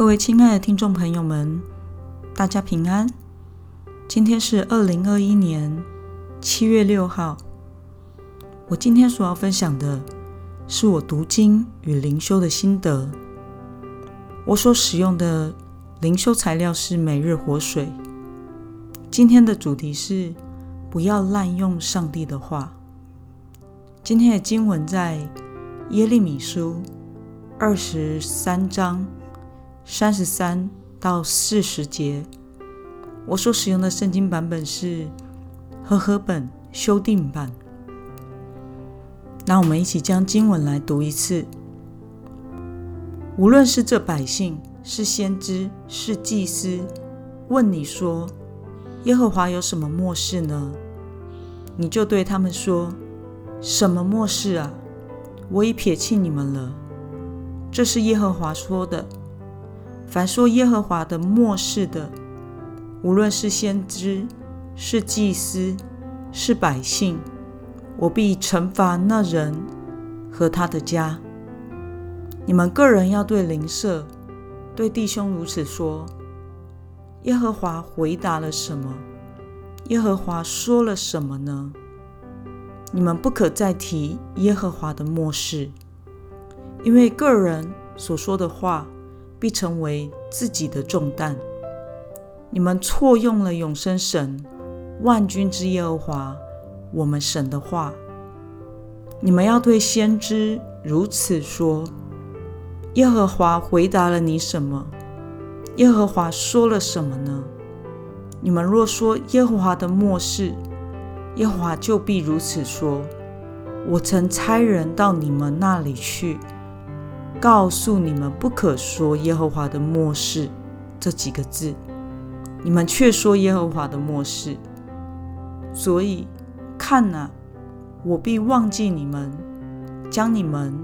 各位亲爱的听众朋友们，大家平安。今天是二零二一年七月六号。我今天所要分享的是我读经与灵修的心得。我所使用的灵修材料是每日活水。今天的主题是不要滥用上帝的话。今天的经文在耶利米书二十三章。三十三到四十节，我所使用的圣经版本是和合本修订版。那我们一起将经文来读一次。无论是这百姓，是先知，是祭司，问你说：“耶和华有什么末世呢？”你就对他们说：“什么末世啊？我已撇弃你们了。”这是耶和华说的。凡说耶和华的末世的，无论是先知、是祭司、是百姓，我必惩罚那人和他的家。你们个人要对邻舍、对弟兄如此说：耶和华回答了什么？耶和华说了什么呢？你们不可再提耶和华的末世，因为个人所说的话。必成为自己的重担。你们错用了永生神、万军之耶和华我们神的话。你们要对先知如此说：耶和华回答了你什么？耶和华说了什么呢？你们若说耶和华的末世，耶和华就必如此说：我曾差人到你们那里去。告诉你们不可说耶和华的末世这几个字，你们却说耶和华的末世。所以看哪，我必忘记你们，将你们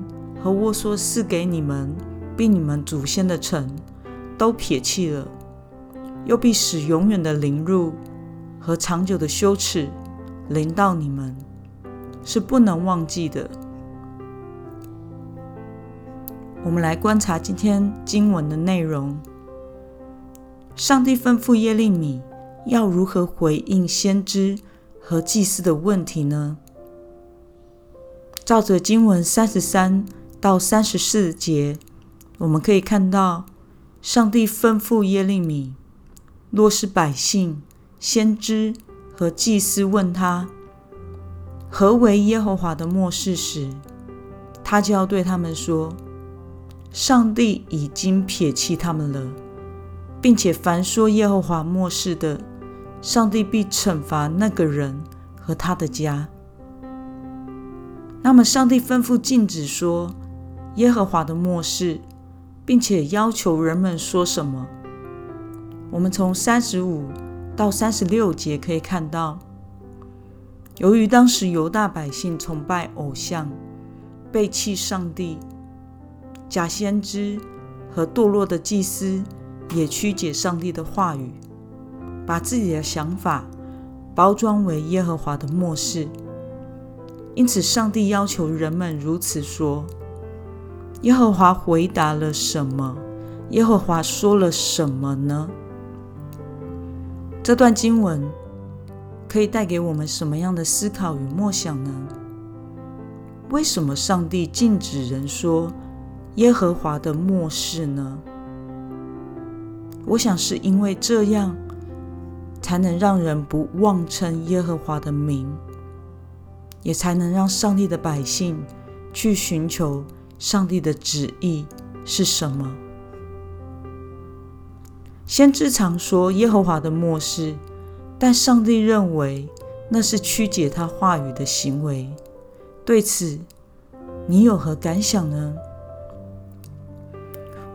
和我所赐给你们并你们祖先的城都撇弃了，又必使永远的凌辱和长久的羞耻临到你们，是不能忘记的。我们来观察今天经文的内容。上帝吩咐耶利米要如何回应先知和祭司的问题呢？照着经文三十三到三十四节，我们可以看到，上帝吩咐耶利米，若是百姓、先知和祭司问他何为耶和华的末世时，他就要对他们说。上帝已经撇弃他们了，并且凡说耶和华末世的，上帝必惩罚那个人和他的家。那么，上帝吩咐禁止说耶和华的末世，并且要求人们说什么？我们从三十五到三十六节可以看到，由于当时犹大百姓崇拜偶像，背弃上帝。假先知和堕落的祭司也曲解上帝的话语，把自己的想法包装为耶和华的末世。因此，上帝要求人们如此说：“耶和华回答了什么？耶和华说了什么呢？”这段经文可以带给我们什么样的思考与默想呢？为什么上帝禁止人说？耶和华的末世呢？我想是因为这样，才能让人不妄称耶和华的名，也才能让上帝的百姓去寻求上帝的旨意是什么。先知常说耶和华的末世，但上帝认为那是曲解他话语的行为。对此，你有何感想呢？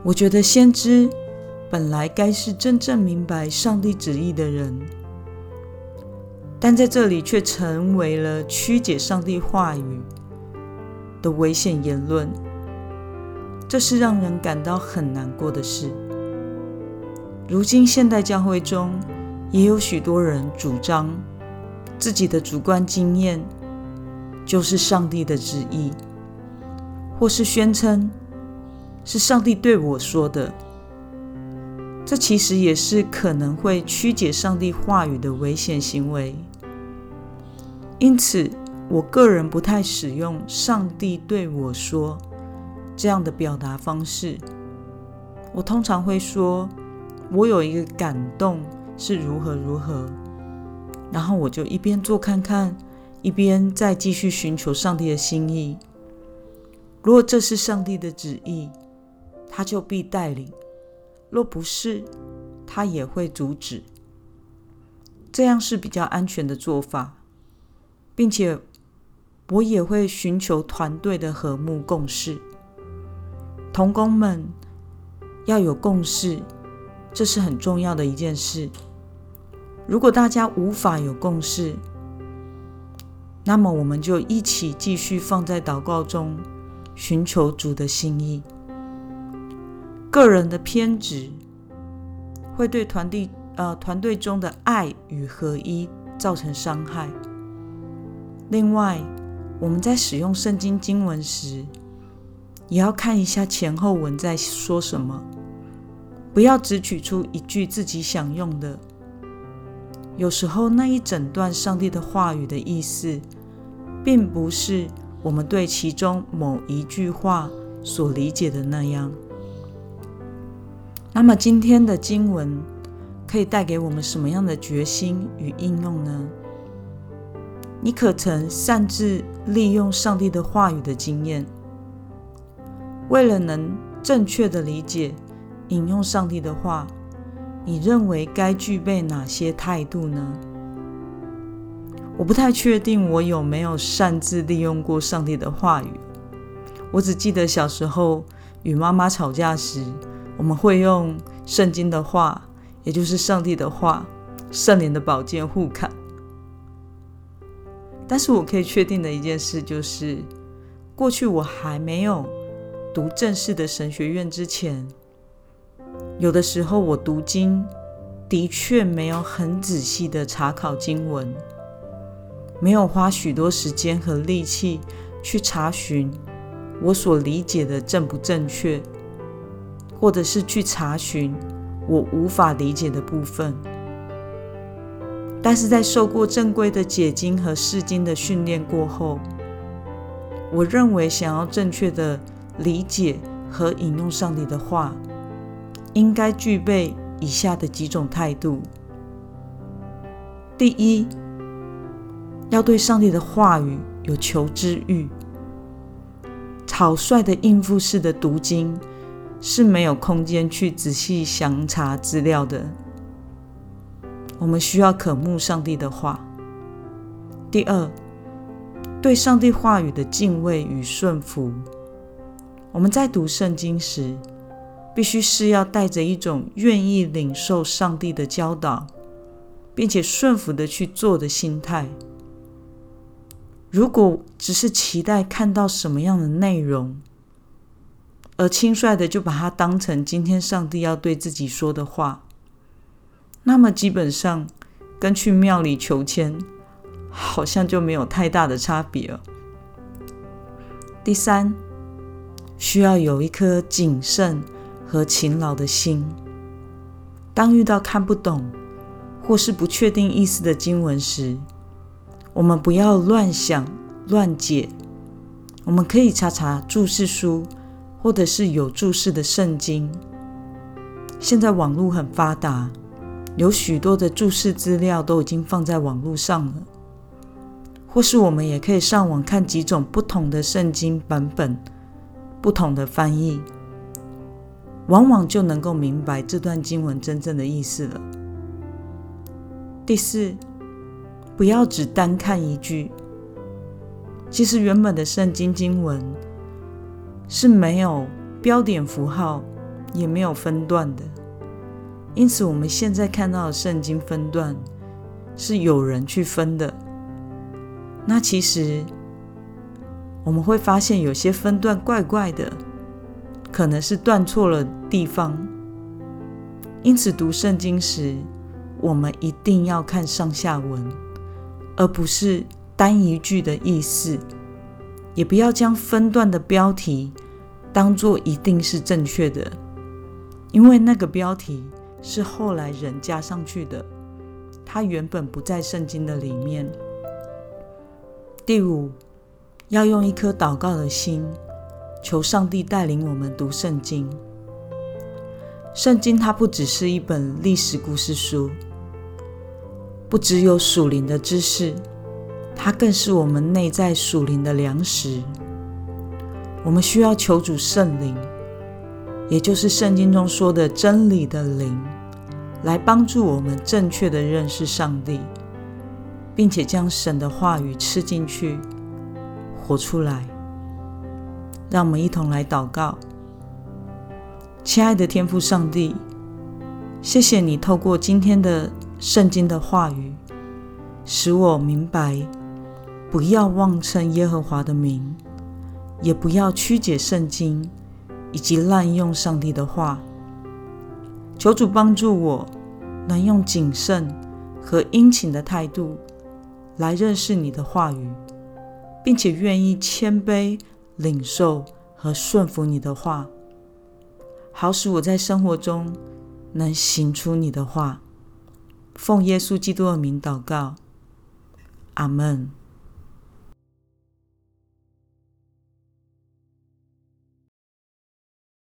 我觉得先知本来该是真正明白上帝旨意的人，但在这里却成为了曲解上帝话语的危险言论，这是让人感到很难过的事。如今现代教会中也有许多人主张自己的主观经验就是上帝的旨意，或是宣称。是上帝对我说的，这其实也是可能会曲解上帝话语的危险行为。因此，我个人不太使用“上帝对我说”这样的表达方式。我通常会说：“我有一个感动是如何如何。”然后我就一边做看看，一边再继续寻求上帝的心意。如果这是上帝的旨意，他就必带领；若不是，他也会阻止。这样是比较安全的做法，并且我也会寻求团队的和睦共事。同工们要有共识，这是很重要的一件事。如果大家无法有共识，那么我们就一起继续放在祷告中。寻求主的心意，个人的偏执会对团队呃团队中的爱与合一造成伤害。另外，我们在使用圣经经文时，也要看一下前后文在说什么，不要只取出一句自己想用的。有时候那一整段上帝的话语的意思，并不是。我们对其中某一句话所理解的那样，那么今天的经文可以带给我们什么样的决心与应用呢？你可曾擅自利用上帝的话语的经验？为了能正确的理解引用上帝的话，你认为该具备哪些态度呢？我不太确定我有没有擅自利用过上帝的话语。我只记得小时候与妈妈吵架时，我们会用圣经的话，也就是上帝的话、圣灵的宝剑互砍。但是我可以确定的一件事就是，过去我还没有读正式的神学院之前，有的时候我读经的确没有很仔细的查考经文。没有花许多时间和力气去查询我所理解的正不正确，或者是去查询我无法理解的部分。但是在受过正规的解经和释经的训练过后，我认为想要正确的理解和引用上帝的话，应该具备以下的几种态度：第一。要对上帝的话语有求知欲。草率的应付式的读经是没有空间去仔细详查资料的。我们需要渴慕上帝的话。第二，对上帝话语的敬畏与顺服。我们在读圣经时，必须是要带着一种愿意领受上帝的教导，并且顺服的去做的心态。如果只是期待看到什么样的内容，而轻率的就把它当成今天上帝要对自己说的话，那么基本上跟去庙里求签好像就没有太大的差别了。第三，需要有一颗谨慎和勤劳的心。当遇到看不懂或是不确定意思的经文时，我们不要乱想、乱解。我们可以查查注释书，或者是有注释的圣经。现在网络很发达，有许多的注释资料都已经放在网络上了。或是我们也可以上网看几种不同的圣经版本、不同的翻译，往往就能够明白这段经文真正的意思了。第四。不要只单看一句。其实原本的圣经经文是没有标点符号，也没有分段的。因此，我们现在看到的圣经分段是有人去分的。那其实我们会发现有些分段怪怪的，可能是断错了地方。因此，读圣经时，我们一定要看上下文。而不是单一句的意思，也不要将分段的标题当做一定是正确的，因为那个标题是后来人加上去的，它原本不在圣经的里面。第五，要用一颗祷告的心，求上帝带领我们读圣经。圣经它不只是一本历史故事书，不只有属灵的知识，它更是我们内在属灵的粮食。我们需要求主圣灵，也就是圣经中说的真理的灵，来帮助我们正确的认识上帝，并且将神的话语吃进去，活出来。让我们一同来祷告，亲爱的天父上帝，谢谢你透过今天的圣经的话语，使我明白不要妄称耶和华的名。也不要曲解圣经，以及滥用上帝的话。求主帮助我，能用谨慎和殷勤的态度来认识你的话语，并且愿意谦卑领受和顺服你的话，好使我在生活中能行出你的话。奉耶稣基督的名祷告，阿门。